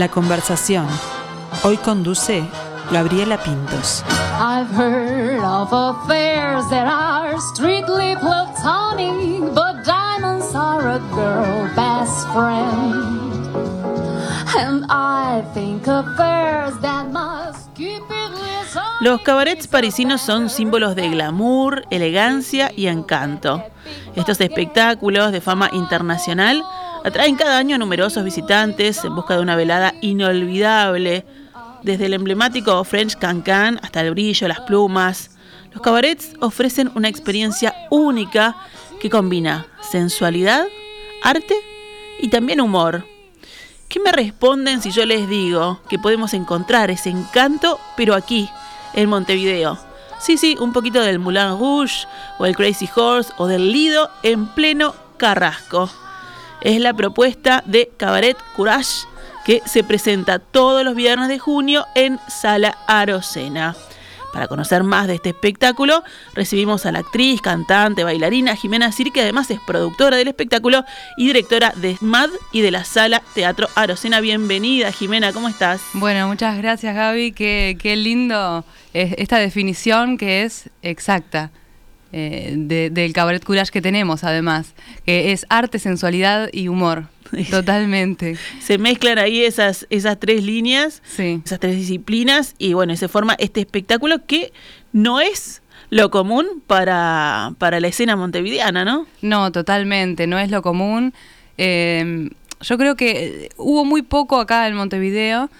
La conversación. Hoy conduce Gabriela Pintos. I've heard of affairs that are strictly platonic, but diamonds are a girl best friend. And I think affairs that must keep it listening. Los cabarets parisinos son símbolos de glamour, elegancia y encanto. Estos espectáculos de fama internacional atraen cada año a numerosos visitantes en busca de una velada inolvidable, desde el emblemático French Cancan hasta el brillo, las plumas. Los cabarets ofrecen una experiencia única que combina sensualidad, arte y también humor. ¿Qué me responden si yo les digo que podemos encontrar ese encanto, pero aquí, en Montevideo? Sí, sí, un poquito del Moulin Rouge o el Crazy Horse o del Lido en pleno Carrasco. Es la propuesta de Cabaret Courage que se presenta todos los viernes de junio en Sala Arocena. Para conocer más de este espectáculo, recibimos a la actriz, cantante, bailarina Jimena Sir, que además es productora del espectáculo y directora de SMAD y de la Sala Teatro Arocena. Bienvenida, Jimena, ¿cómo estás? Bueno, muchas gracias Gaby, qué, qué lindo es esta definición que es exacta eh, de- del cabaret courage que tenemos además, que es arte, sensualidad y humor, totalmente. Se mezclan ahí esas, esas tres líneas, Sí. esas tres disciplinas, y bueno, se forma este espectáculo que no es lo común para, para la escena montevideana, ¿no? No, totalmente, no es lo común. Eh, yo creo que hubo muy poco acá en Montevideo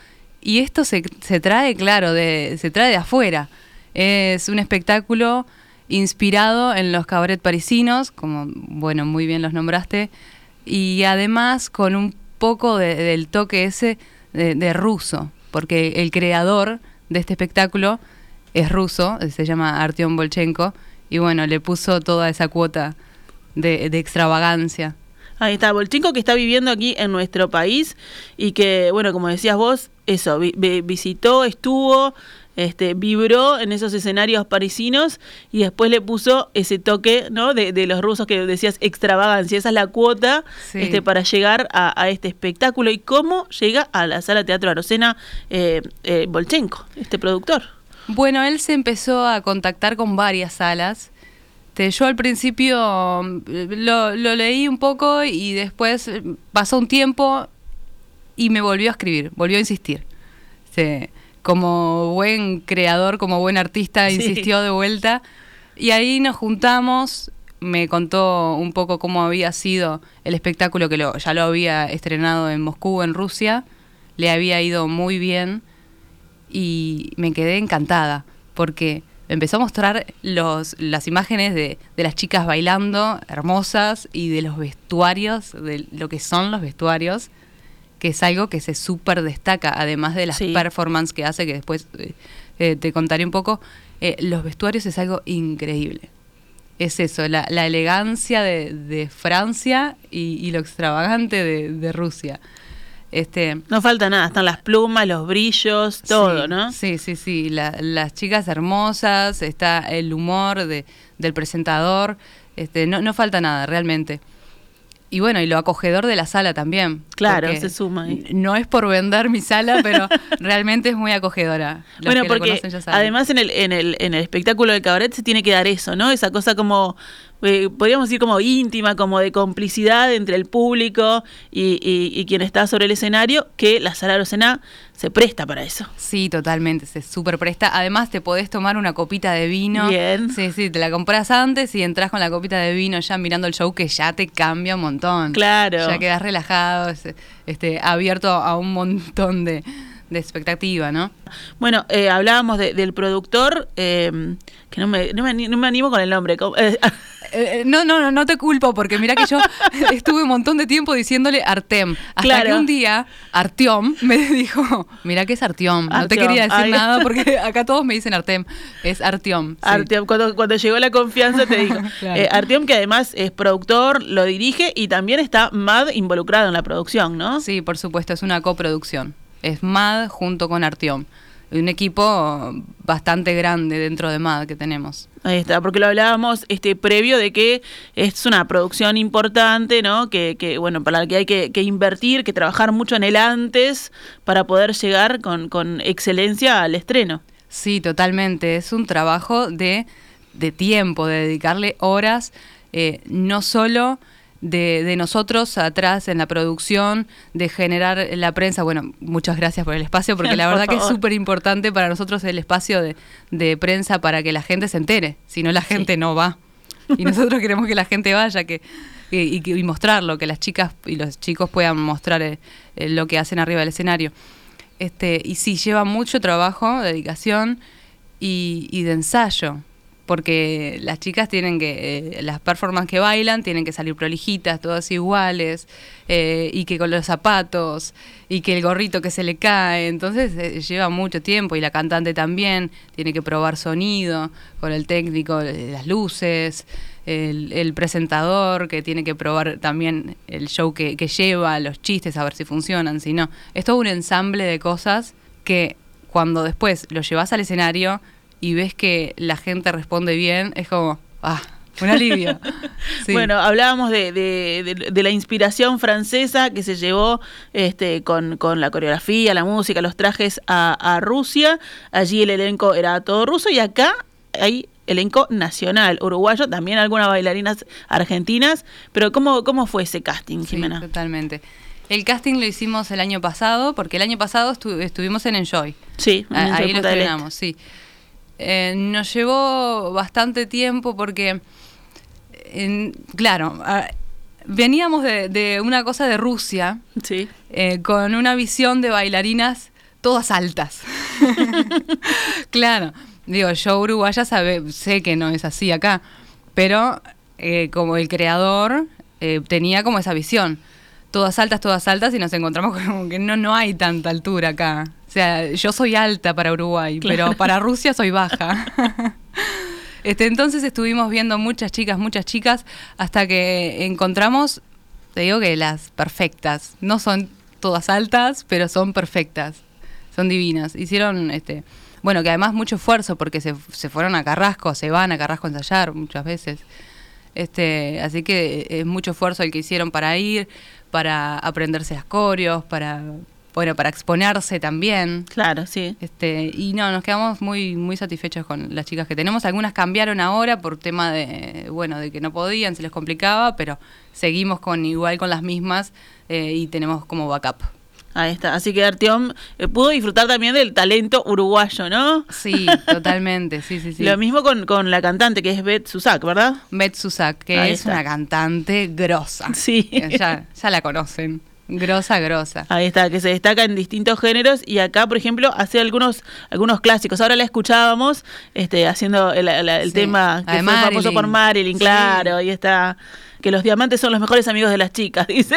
y esto se, se trae, claro, de, se trae de afuera. Es un espectáculo inspirado en los cabaret parisinos, como, bueno, muy bien los nombraste, y además con un poco de- del toque ese de, ruso, porque el creador de este espectáculo es ruso, se llama Artyom Bolchenko, y bueno, le puso toda esa cuota de, de extravagancia. Ahí está, Bolchenko que está viviendo aquí en nuestro país y que, bueno, como decías vos, eso, vi- vi- visitó, estuvo, este, vibró en esos escenarios parisinos y después le puso ese toque, ¿no? De, de los rusos que decías extravagancia. Esa es la cuota Sí. este, para llegar a, a este espectáculo. ¿Y cómo llega a la sala Teatro Arocena eh, eh, Bolchenko, este productor? Bueno, él se empezó a contactar con varias salas. Yo al principio mm, lo, lo leí un poco y después eh, pasó un tiempo y me volvió a escribir, volvió a insistir. Este, como buen creador, como buen artista, Sí. insistió de vuelta. Y ahí nos juntamos, me contó un poco cómo había sido el espectáculo que lo, ya lo había estrenado en Moscú, en Rusia. Le había ido muy bien y me quedé encantada porque empezó a mostrar los, las imágenes de, de las chicas bailando hermosas y de los vestuarios, de lo que son los vestuarios, que es algo que se súper destaca, además de las Sí. performances que hace, que después eh, eh, te contaré un poco. eh, los vestuarios es algo increíble. Es eso, la, la elegancia de, de Francia y, y lo extravagante de, de Rusia. Este, No falta nada, están las plumas, los brillos, todo, Sí, ¿no? Sí, sí, sí. La- las chicas hermosas, está el humor de, del presentador. Este, no, no falta nada, realmente. Y bueno, y lo acogedor de la sala también. Claro, se suma ahí. No es por vender mi sala, pero realmente es muy acogedora. Los bueno, que la porque conocen ya saben. además en el, en, el, en el espectáculo de cabaret se tiene que dar eso, ¿no? Esa cosa como, eh, podríamos decir como íntima, como de complicidad entre el público y, y- y quien está sobre el escenario, que la sala Arocena se presta para eso. Sí, totalmente, se súper presta. Además, te podés tomar una copita de vino. Bien. Sí, sí, te la compras antes y entras con la copita de vino ya mirando el show que ya te cambia un montón. Claro. Ya quedás relajado, es- este, abierto a un montón de, de expectativa, ¿no? Bueno, eh, hablábamos de- del productor, eh, que no me, no, me, ani- no me animo con el nombre. Eh, Eh, no, no, no, no te culpo porque mira que yo estuve un montón de tiempo diciéndole Artem. Hasta Claro. que un día Artiom me dijo, mira que es Artiom. No te quería decir ay. nada porque acá todos me dicen Artem. Es Artiom. sí. Artyom, cuando, cuando llegó la confianza te. Claro. Eh, Artyom, que además es productor, lo dirige y también está MAD involucrado en la producción, ¿no? Sí, por supuesto, es una coproducción. Es MAD junto con Artiom. Un equipo bastante grande dentro de MAD que tenemos. Ahí está, porque lo hablábamos este previo de que es una producción importante, ¿no? Que, que bueno, para la que hay que, invertir, que trabajar mucho en el antes para poder llegar con, con excelencia al estreno. Sí, totalmente. Es un trabajo de, de tiempo, de dedicarle horas, eh, no solo de, de, nosotros atrás en la producción, de generar la prensa. Bueno, muchas gracias por el espacio, porque la verdad que es súper importante para nosotros el espacio de, de, prensa para que la gente se entere, si no la gente sí. no va. Y nosotros queremos que la gente vaya, que, y, y, y, mostrarlo, que las chicas y los chicos puedan mostrar eh, lo que hacen arriba del escenario. Este, y sí, lleva mucho trabajo, dedicación y, y de ensayo porque las chicas tienen que, eh, las performances que bailan tienen que salir prolijitas, todas iguales, eh, y que con los zapatos, y que el gorrito que se le cae, entonces eh, lleva mucho tiempo, y la cantante también tiene que probar sonido con el técnico, eh, las luces, el, el, presentador que tiene que probar también el show que, que lleva, los chistes, a ver si funcionan, si no. Es todo un ensamble de cosas que cuando después lo llevas al escenario, y ves que la gente responde bien, es como, ah, un alivio. Sí. Bueno, hablábamos de, de, de, de, la inspiración francesa que se llevó este, con, con, la coreografía, la música, los trajes a, a, Rusia. Allí el elenco era todo ruso y acá hay elenco nacional, uruguayo, también algunas bailarinas argentinas. Pero ¿cómo, cómo fue ese casting, Jimena? Sí, totalmente. El casting lo hicimos el año pasado, porque el año pasado estu estuvimos en Enjoy. Sí, en Enjoy ahí lo estrenamos, sí. Eh, nos llevó bastante tiempo porque, en, claro, veníamos de, de, una cosa de Rusia, sí. eh, con una visión de bailarinas todas altas. claro, digo, yo uruguaya sabe, sé que no es así acá, pero eh, como el creador eh, tenía como esa visión. Todas altas, todas altas, y nos encontramos como que no, no hay tanta altura acá. O sea, yo soy alta para Uruguay, claro. pero para Rusia soy baja. este, entonces estuvimos viendo muchas chicas, muchas chicas, hasta que encontramos, te digo que las perfectas. No son todas altas, pero son perfectas. Son divinas. Hicieron, este, bueno, que además mucho esfuerzo porque se, se fueron a Carrasco, se van a Carrasco a ensayar muchas veces. Este, así que es mucho esfuerzo el que hicieron para ir, para aprenderse las coreos, para bueno, para exponerse también. Claro, sí. Este, y no, nos quedamos muy, muy satisfechos con las chicas que tenemos. Algunas cambiaron ahora por tema de, bueno, de que no podían, se les complicaba, pero seguimos con igual con las mismas eh, y tenemos como backup. Ahí está. Así que Artiom eh, pudo disfrutar también del talento uruguayo, ¿no? Sí, totalmente. Sí, sí, sí. Lo mismo con, con la cantante que es Beth Susak, ¿verdad? Beth Susak, que Ahí es está. una cantante grosa. Sí. Ya, ya la conocen. Grosa, grosa. Ahí está, que se destaca en distintos géneros y acá, por ejemplo, hace algunos algunos clásicos. Ahora la escuchábamos este, haciendo el, el, el sí. tema que fue famoso por Marilyn, claro, sí. ahí está que los diamantes son los mejores amigos de las chicas, dice,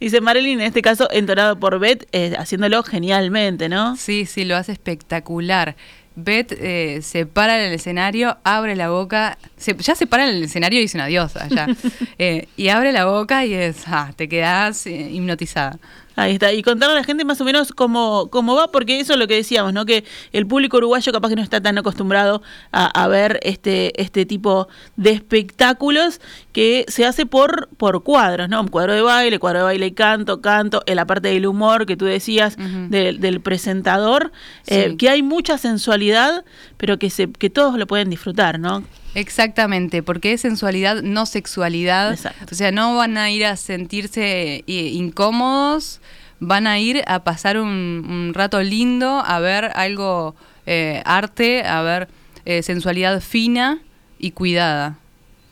dice Marilyn, en este caso entonado por Beth, eh, haciéndolo genialmente, ¿no? Sí, sí, lo hace espectacular. Beth eh, se para en el escenario, abre la boca, se, ya se para en el escenario y dice una diosa, ya. eh, y abre la boca y es, ah, te quedas eh, hipnotizada. Ahí está, y contarle a la gente más o menos cómo, cómo va, porque eso es lo que decíamos, ¿no? Que el público uruguayo capaz que no está tan acostumbrado a, a ver este, este tipo de espectáculos que se hace por, por cuadros, ¿no? Un cuadro de baile, cuadro de baile y canto, canto, en la parte del humor que tú decías, uh -huh. de, del presentador, sí. eh, que hay mucha sensualidad, pero que, se, que todos lo pueden disfrutar, ¿no? Exactamente, porque es sensualidad, no sexualidad. Exacto. O sea, no van a ir a sentirse eh, incómodos, van a ir a pasar un, un rato lindo, a ver algo, eh, arte, a ver eh, sensualidad fina y cuidada,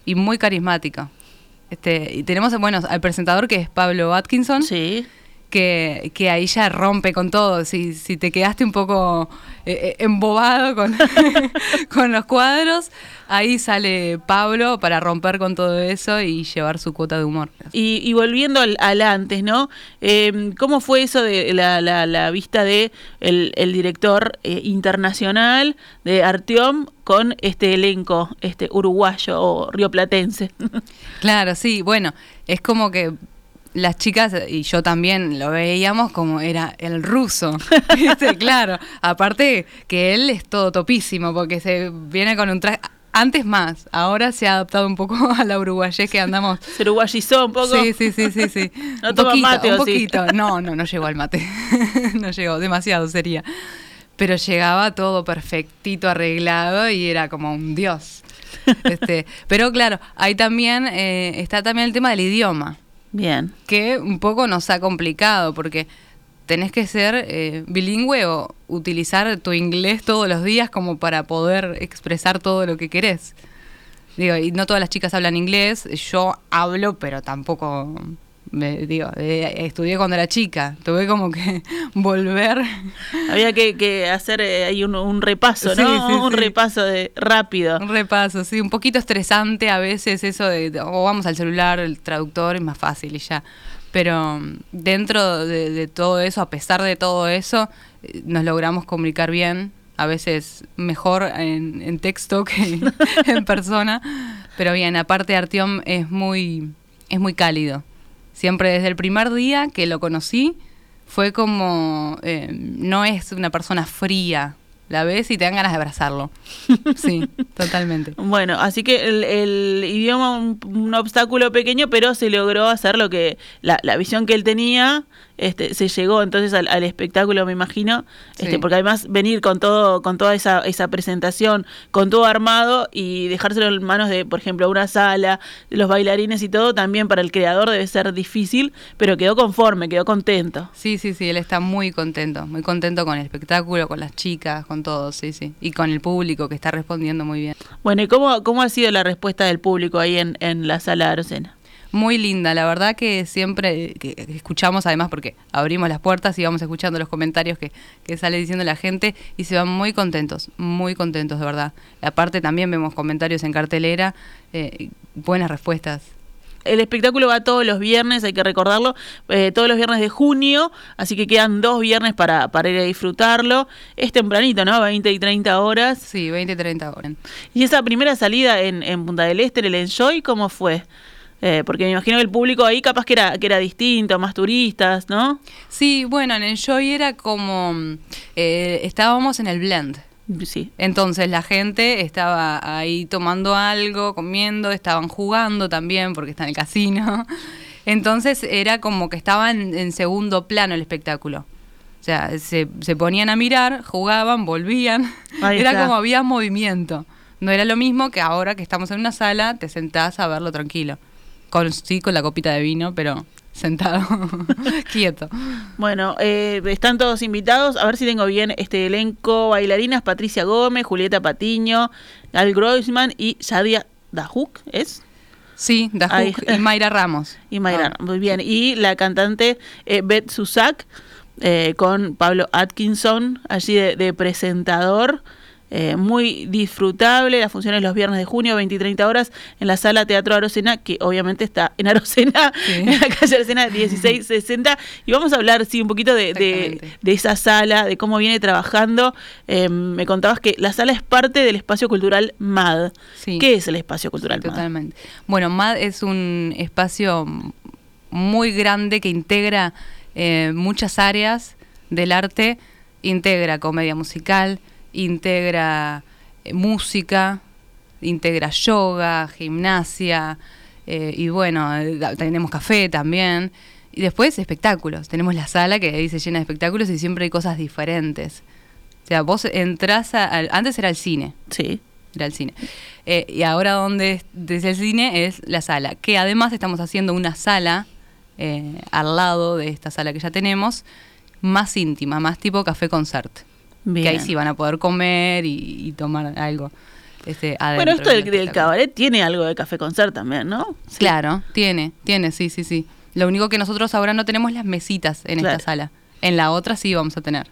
y muy carismática. Este, y tenemos, bueno, al presentador que es Pablo Atkinson. Sí que, que, ahí ya rompe con todo. Si, si te quedaste un poco eh, embobado con, con los cuadros, ahí sale Pablo para romper con todo eso y llevar su cuota de humor. Y, y volviendo al, al, antes, ¿no? Eh, ¿Cómo fue eso de la, la, la vista de el, el director eh, internacional de Artiom con este elenco este uruguayo o rioplatense? claro, sí, bueno, es como que las chicas, y yo también lo veíamos como era el ruso, ¿viste? claro. Aparte que él es todo topísimo, porque se viene con un traje, Antes más, ahora se ha adaptado un poco a la uruguayés que andamos. Se uruguayizó un poco. Sí, sí, sí, sí, sí. ¿No un toma poquito, mate un sí? poquito. No, no, no llegó al mate. no llegó, demasiado sería. Pero llegaba todo perfectito, arreglado y era como un dios. Este, pero claro, ahí también eh, está también el tema del idioma Bien. que un poco nos ha complicado porque tenés que ser eh, bilingüe o utilizar tu inglés todos los días como para poder expresar todo lo que querés. Digo, y no todas las chicas hablan inglés, yo hablo, pero tampoco, me, digo, eh, estudié cuando era chica, tuve como que volver. Había que, que hacer eh, ahí un, un repaso, ¿no? sí, un sí. repaso de rápido. Un repaso, sí, un poquito estresante a veces eso de, o vamos al celular, el traductor es más fácil y ya. Pero mm, dentro de, de todo eso, a pesar de todo eso, eh, nos logramos comunicar bien, a veces mejor en, en texto que en persona. Pero bien, aparte Artiom es muy, es muy cálido. Siempre desde el primer día que lo conocí, fue como, eh, no es una persona fría, la ves y te dan ganas de abrazarlo. Sí, totalmente. Bueno, así que el, el idioma un, un obstáculo pequeño, pero se logró hacer lo que la, la visión que él tenía, este, se llegó entonces al, al espectáculo, me imagino, este, porque además venir con todo, con toda esa, esa presentación, con todo armado y dejárselo en manos de, por ejemplo, una sala, los bailarines y todo, también para el creador debe ser difícil, pero quedó conforme, quedó contento. Sí, sí, sí, él está muy contento, muy contento con el espectáculo, con las chicas, con todo, sí, sí. Y con el público que está respondiendo muy bien. Bueno, ¿y cómo, cómo ha sido la respuesta del público ahí en, en la sala de Arocena? Muy linda, la verdad que siempre que escuchamos, además porque abrimos las puertas y vamos escuchando los comentarios que, que sale diciendo la gente y se van muy contentos, muy contentos de verdad. Aparte también vemos comentarios en cartelera, eh, buenas respuestas. El espectáculo va todos los viernes, hay que recordarlo, eh, todos los viernes de junio, así que quedan dos viernes para, para ir a disfrutarlo. Es tempranito, ¿no? 20 y 30 horas. Sí, 20, 30 horas. Y esa primera salida en, en Punta del Este, en el Enjoy, ¿cómo fue? Eh, porque me imagino que el público ahí capaz que era, que era distinto, más turistas, ¿no? Sí, bueno, en el Joy era como, eh, estábamos en el blend. Sí. Entonces la gente estaba ahí tomando algo, comiendo, estaban jugando también porque está en el casino. Entonces era como que estaba en, en segundo plano el espectáculo. O sea, se, se ponían a mirar, jugaban, volvían. Ahí era está. como había movimiento. No era lo mismo que ahora que estamos en una sala, te sentás a verlo tranquilo. Con, sí, con la copita de vino, pero sentado, quieto. Bueno, eh, están todos invitados. A ver si tengo bien este elenco. Bailarinas Patricia Gómez, Julieta Patiño, Gal Groisman y Shadia Dahouk, ¿es? Sí, Ahí. Dajuk y Mayra Ramos. Y Mayra, Ah. muy bien. Y la cantante eh, Beth Susak eh, con Pablo Atkinson allí de, de presentador. Eh, muy disfrutable, las funciones los viernes de junio, 20 y 30 horas, en la sala Teatro Arocena, que obviamente está en Arocena, Sí. en la calle Arocena 1660. Y vamos a hablar, sí, un poquito de, de, esa sala, de cómo viene trabajando. Eh, me contabas que la sala es parte del espacio cultural MAD. Sí. ¿Qué es el espacio cultural MAD? Totalmente. Bueno, MAD es un espacio muy grande que integra eh, muchas áreas del arte, integra comedia musical, integra eh, música, integra yoga, gimnasia, eh, y bueno, eh, tenemos café también. Y después espectáculos. Tenemos la sala que se llena de espectáculos y siempre hay cosas diferentes. O sea, vos entras a- al- antes era el cine, Sí. era el cine. Eh, y ahora donde es, desde el cine es la sala, que además estamos haciendo una sala eh, al lado de esta sala que ya tenemos, más íntima, más tipo café concert. Bien. Que ahí sí van a poder comer y, y tomar algo. Este, Bueno, esto del, cabaret tiene algo de café concert también, ¿no? Sí. Claro, tiene, tiene, sí, sí, sí. Lo único que nosotros ahora no tenemos las mesitas en Claro. esta sala. En la otra sí vamos a tener.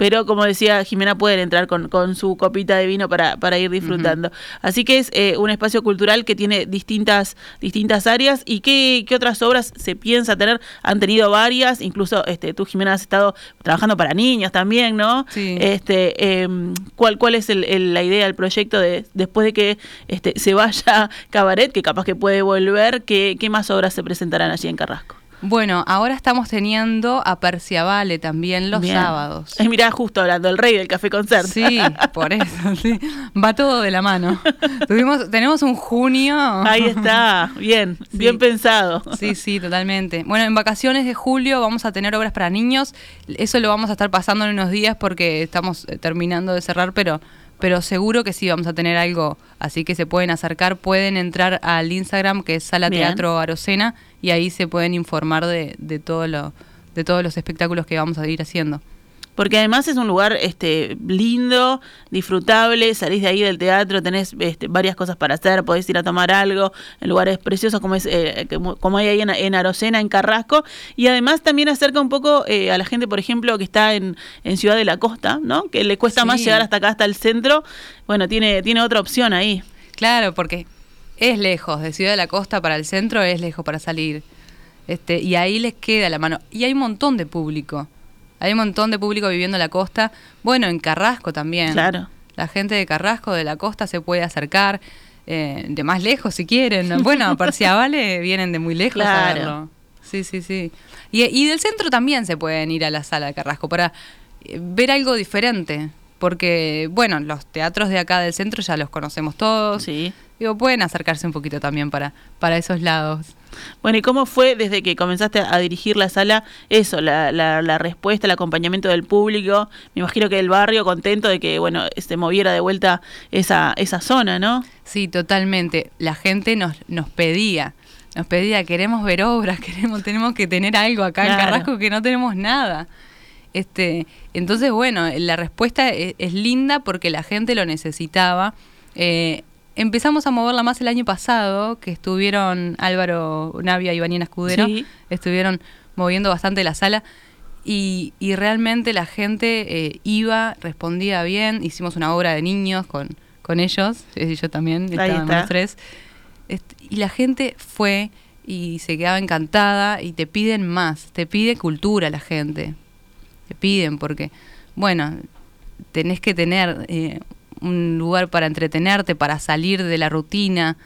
Pero como decía Jimena, pueden entrar con, con su copita de vino para, para ir disfrutando. Así que es eh, un espacio cultural que tiene distintas, distintas áreas. ¿Y qué, qué otras obras se piensa tener? Han tenido varias, incluso este, tú, Jimena, has estado trabajando para niños también, ¿no? Sí. Este, em, ¿cuál, ¿Cuál es el- el- la idea, el proyecto de después de que este, se vaya Cabaret, que capaz que puede volver, qué, qué más obras se presentarán allí en Carrasco? Bueno, ahora estamos teniendo a Perciavale también los Bien. sábados. Eh, mirá, justo hablando, el rey del café concert. Sí, por eso, sí. Va todo de la mano. Tuvimos, tenemos un junio. Ahí está, bien, Sí. bien pensado. Sí, sí, totalmente. Bueno, en vacaciones de julio vamos a tener obras para niños. Eso lo vamos a estar pasando en unos días porque estamos eh, terminando de cerrar, pero, pero seguro que sí vamos a tener algo. Así que se pueden acercar, pueden entrar al Instagram que es Sala Bien. Teatro Arocena y ahí se pueden informar de, de todo lo, de todos los espectáculos que vamos a ir haciendo. Porque además es un lugar este lindo, disfrutable, salís de ahí del teatro, tenés este, varias cosas para hacer, podés ir a tomar algo, en lugares preciosos como es eh, como, hay ahí en, en Arocena, en Carrasco, y además también acerca un poco eh, a la gente, por ejemplo, que está en, en Ciudad de la Costa, ¿no? Que le cuesta más llegar hasta acá, hasta el centro, bueno, tiene, tiene otra opción ahí. Claro, porque es lejos, de Ciudad de la Costa para el centro es lejos para salir. Este, y ahí les queda la mano. Y hay un montón de público. Hay un montón de público viviendo en la costa. Bueno, en Carrasco también. Claro. La gente de Carrasco, de la costa, se puede acercar. eh, de más lejos si quieren. Bueno, a Parciavale vienen de muy lejos a Claro. verlo. Sí, sí, sí. Y, y del centro también se pueden ir a la sala de Carrasco para eh, ver algo diferente. Porque, bueno, los teatros de acá del centro ya los conocemos todos. Sí. Digo, pueden acercarse un poquito también para, para esos lados. Bueno, ¿y cómo fue desde que comenzaste a dirigir la sala eso, la, la, la respuesta, el acompañamiento del público? Me imagino que el barrio contento de que, bueno, se moviera de vuelta esa, esa zona, ¿no? Sí, totalmente. La gente nos, nos pedía, nos pedía, queremos ver obras, queremos, tenemos que tener algo acá en Claro. Carrasco que no tenemos nada. Este, entonces, bueno, la respuesta e- es, linda porque la gente lo necesitaba. Eh, empezamos a moverla más el año pasado, que estuvieron Álvaro Navia y Vanina Escudero, Sí. estuvieron moviendo bastante la sala. Y, y realmente la gente eh, iba, respondía bien. Hicimos una obra de niños con, con ellos, y yo también, está. los tres. Y la gente fue y se quedaba encantada y te piden más, te pide cultura la gente. Te piden porque, bueno, tenés que tener eh, un lugar para entretenerte, para salir de la rutina.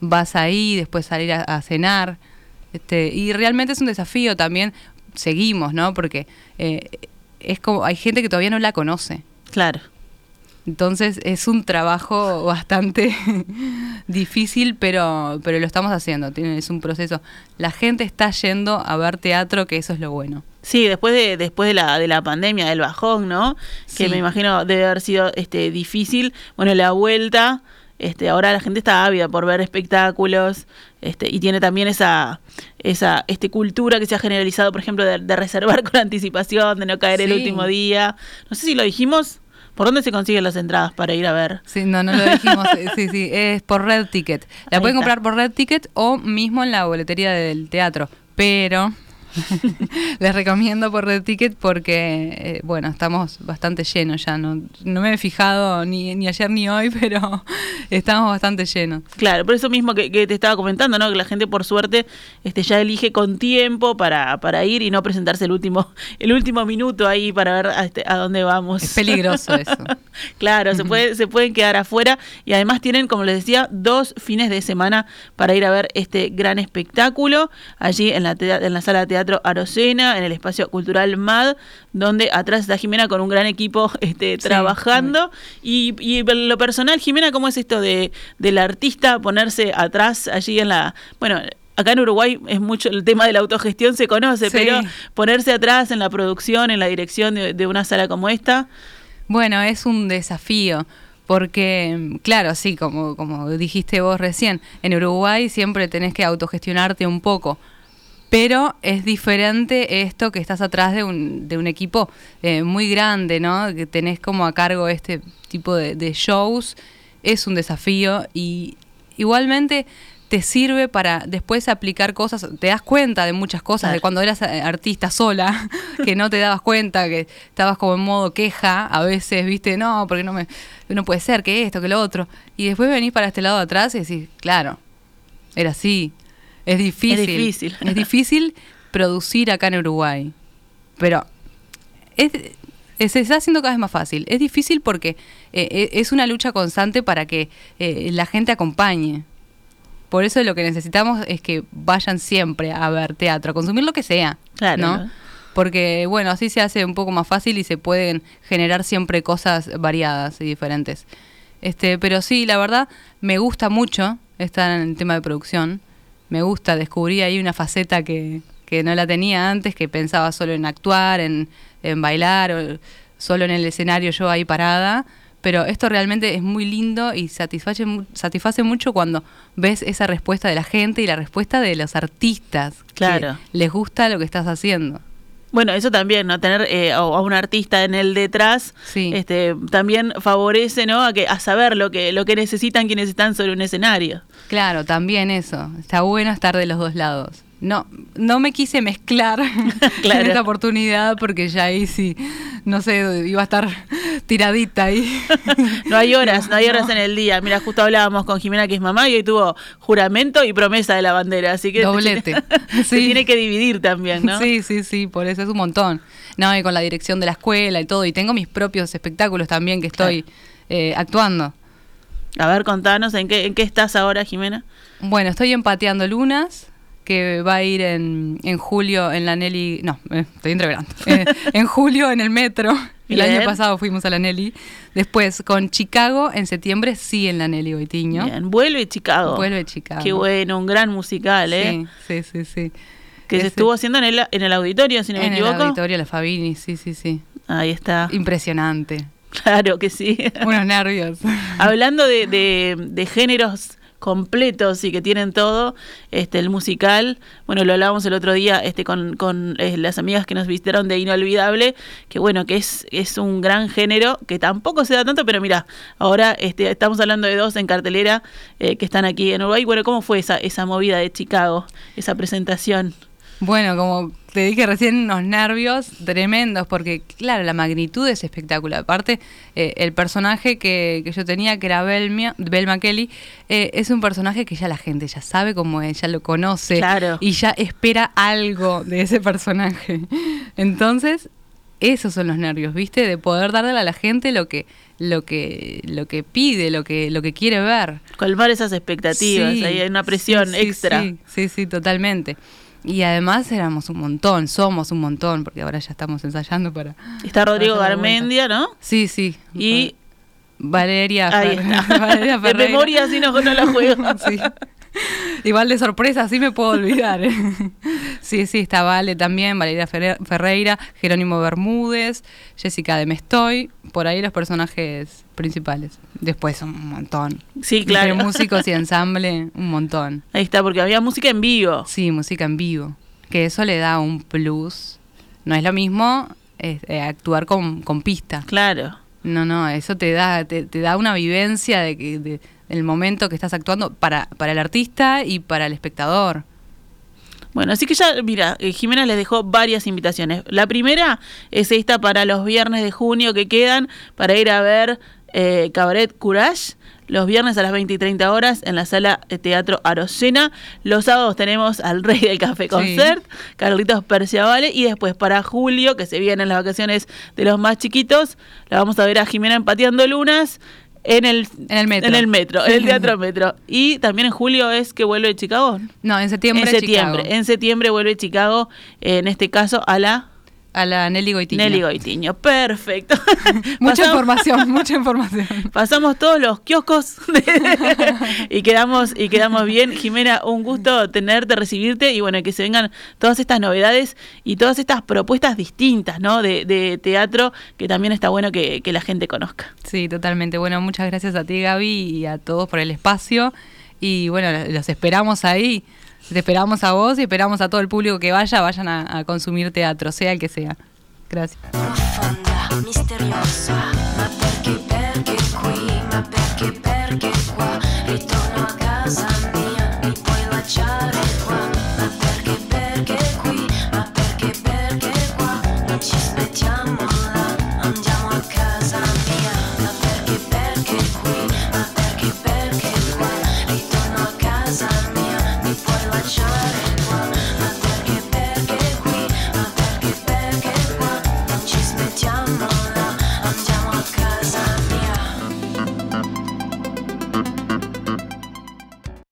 Vas ahí, después salir a, cenar. Este, y realmente es un desafío también. Seguimos, ¿no? Porque eh, es como hay gente que todavía no la conoce. Claro. Entonces es un trabajo bastante difícil, pero, pero lo estamos haciendo. Tiene- Es un proceso. La gente está yendo a ver teatro, que eso es lo bueno. Sí, después de, después de la, de la pandemia, del bajón, ¿no? Que Sí. me imagino debe haber sido este difícil. Bueno, la vuelta, este, ahora la gente está ávida por ver espectáculos, este, y tiene también esa, esa, este cultura que se ha generalizado, por ejemplo, de, de reservar con anticipación, de no caer el último día. No sé si lo dijimos. ¿Por dónde se consiguen las entradas para ir a ver? Sí, no, no lo dijimos. sí, sí, es por Red Ticket. La Ahí pueden está. comprar por Red Ticket o mismo en la boletería del teatro. Pero les recomiendo por Red Ticket porque, eh, bueno, estamos bastante llenos ya. No, no me he fijado ni, ni ayer ni hoy, pero estamos bastante llenos. Claro, por eso mismo que, que te estaba comentando, ¿no? Que la gente por suerte este, ya elige con tiempo para, para ir y no presentarse el último, el último minuto ahí para ver a, este, a dónde vamos. Es peligroso eso. claro, se, puede, se pueden quedar afuera y además tienen, como les decía, dos fines de semana para ir a ver este gran espectáculo allí en la, en la sala de teatro Arocena, en el espacio cultural MAD, donde atrás está Jimena con un gran equipo este, Sí, trabajando. Y, y lo personal, Jimena, ¿cómo es esto de del artista ponerse atrás allí en la... Bueno, acá en Uruguay es mucho el tema de la autogestión, se conoce, Sí. pero ponerse atrás en la producción, en la dirección de, de una sala como esta, Bueno, es un desafío. Porque, claro, sí, como, como dijiste vos recién, en Uruguay siempre tenés que autogestionarte un poco. Pero es diferente esto que estás atrás de un, de un equipo eh, muy grande, ¿no? Que tenés como a cargo este tipo de, de shows. Es un desafío y igualmente te sirve para después aplicar cosas. Te das cuenta de muchas cosas, Claro. de cuando eras eh, artista sola, que no te dabas cuenta, que estabas como en modo queja, a veces, viste, no, porque no me, no puede ser, que esto, que lo otro. Y después venís para este lado de atrás y decís, claro, era así. Es difícil. Es difícil. Es difícil producir acá en Uruguay. Pero es, se está haciendo cada vez más fácil. Es difícil porque eh, eh, es una lucha constante para que eh, la gente acompañe. Por eso lo que necesitamos es que vayan siempre a ver teatro, a consumir lo que sea. Claro. ¿no? Porque, bueno, así se hace un poco más fácil y se pueden generar siempre cosas variadas y diferentes. Este, pero sí, la verdad, me gusta mucho estar en el tema de producción. Me gusta, descubrí ahí una faceta que, que no la tenía antes, que pensaba solo en actuar, en, en bailar, o solo en el escenario yo ahí parada. Pero esto realmente es muy lindo y satisface, satisface mucho cuando ves esa respuesta de la gente y la respuesta de los artistas. que Claro. les gusta lo que estás haciendo. Bueno, eso también, ¿no? Tener eh, a un artista en el detrás, Sí. este, también favorece, ¿no? A que a saber lo que lo que necesitan quienes están sobre un escenario. Claro, también eso. Está bueno estar de los dos lados. No, no me quise mezclar Claro. en esta oportunidad porque ya ahí sí, no sé, iba a estar tiradita ahí. No hay horas, no hay horas en el día. Mira, justo hablábamos con Jimena, que es mamá, y hoy tuvo juramento y promesa de la bandera, así que Doblete. se Sí. tiene que dividir también, ¿no? Sí, sí, sí, por eso es un montón. No, y con la dirección de la escuela y todo. Y tengo mis propios espectáculos también que estoy eh, actuando. A ver, contanos, ¿en qué, en qué estás ahora, Jimena? Bueno, estoy empateando Lunas, que va a ir en, en julio en la Nelly. No, eh, estoy entreverando. Eh, en julio en el metro. El Bien. año pasado fuimos a la Nelly. Después con Chicago en septiembre, sí en la Nelly Goitiño. Bien, vuelve Chicago. Vuelve Chicago. Qué bueno, un gran musical, ¿eh? Sí, sí, sí. sí. Que se estuvo haciendo en el, en el auditorio, si no me en el equivoco. auditorio La Fabini, sí, sí, sí. Ahí está. Impresionante. Claro que sí. Unos nervios. Hablando de, de- de géneros completos y que tienen todo, este el musical, bueno, lo hablábamos el otro día este con, con eh, las amigas que nos visitaron de Inolvidable, que bueno, que es, es un gran género, que tampoco se da tanto, pero mira, ahora este, estamos hablando de dos en cartelera eh, que están aquí en Uruguay. Bueno, ¿cómo fue esa, esa movida de Chicago, esa presentación? Bueno, como te dije recién, unos nervios tremendos, porque claro, la magnitud es espectacular. Aparte, eh, el personaje que, que yo tenía, que era Belmia, Belma Kelly, eh, es un personaje que ya la gente ya sabe cómo es, ya lo conoce Claro. y ya espera algo de ese personaje. Entonces, esos son los nervios, ¿viste? De poder darle a la gente lo que lo que lo que pide, lo que lo que quiere ver. Colmar esas expectativas, Sí, ahí hay una presión sí, sí, extra. Sí, sí, sí, totalmente. Y además éramos un montón, somos un montón, porque ahora ya estamos ensayando para... Está Rodrigo para. Garmendia, ¿no? Sí, sí. Y Valeria, ahí Fer- está. Valeria de memoria si no, no la juego. Sí. Igual de sorpresa, sí me puedo olvidar. ¿eh? Sí, sí, está Vale también, Valeria Ferre- Ferreira, Jerónimo Bermúdez, Jessica de Mestoy, por ahí los personajes principales. Después un montón. Sí, claro. Entre músicos y ensamble, un montón. Ahí está, porque había música en vivo. Sí, música en vivo. Que eso le da un plus. No es lo mismo eh, actuar con, con pista. Claro. No, no, eso te da, te, te da una vivencia de que de- del momento que estás actuando para, para el artista y para el espectador. Bueno, así que ya, mira, eh, Jimena les dejó varias invitaciones. La primera es esta para los viernes de junio que quedan para ir a ver eh, Cabaret Courage. Los viernes a las 20 y 30 horas en la sala de teatro Arocena. Los sábados tenemos al rey del café concert, Carlitos Perciavale. Y después para julio, que se vienen las vacaciones de los más chiquitos, la vamos a ver a Jimena empateando lunas en el, En el metro. En el metro, en el teatro metro. Y también en julio es que vuelve de Chicago. No, en septiembre. En septiembre. Chicago. En septiembre vuelve Chicago, en este caso a la A la Nelly Goitiño. Nelly Goitiño. Perfecto. Mucha Pasamos- información, mucha información. Pasamos todos los kioscos de- y quedamos y quedamos bien. Jimena, un gusto tenerte, recibirte y bueno, que se vengan todas estas novedades y todas estas propuestas distintas, ¿no? De, de teatro que también está bueno que, que la gente conozca. Sí, totalmente. Bueno, muchas gracias a ti, Gaby, y a todos por el espacio. Y bueno, los esperamos ahí. Te esperamos a vos y esperamos a todo el público que vaya, vayan a, consumir teatro, sea el que sea. Gracias. Profonda, misteriosa.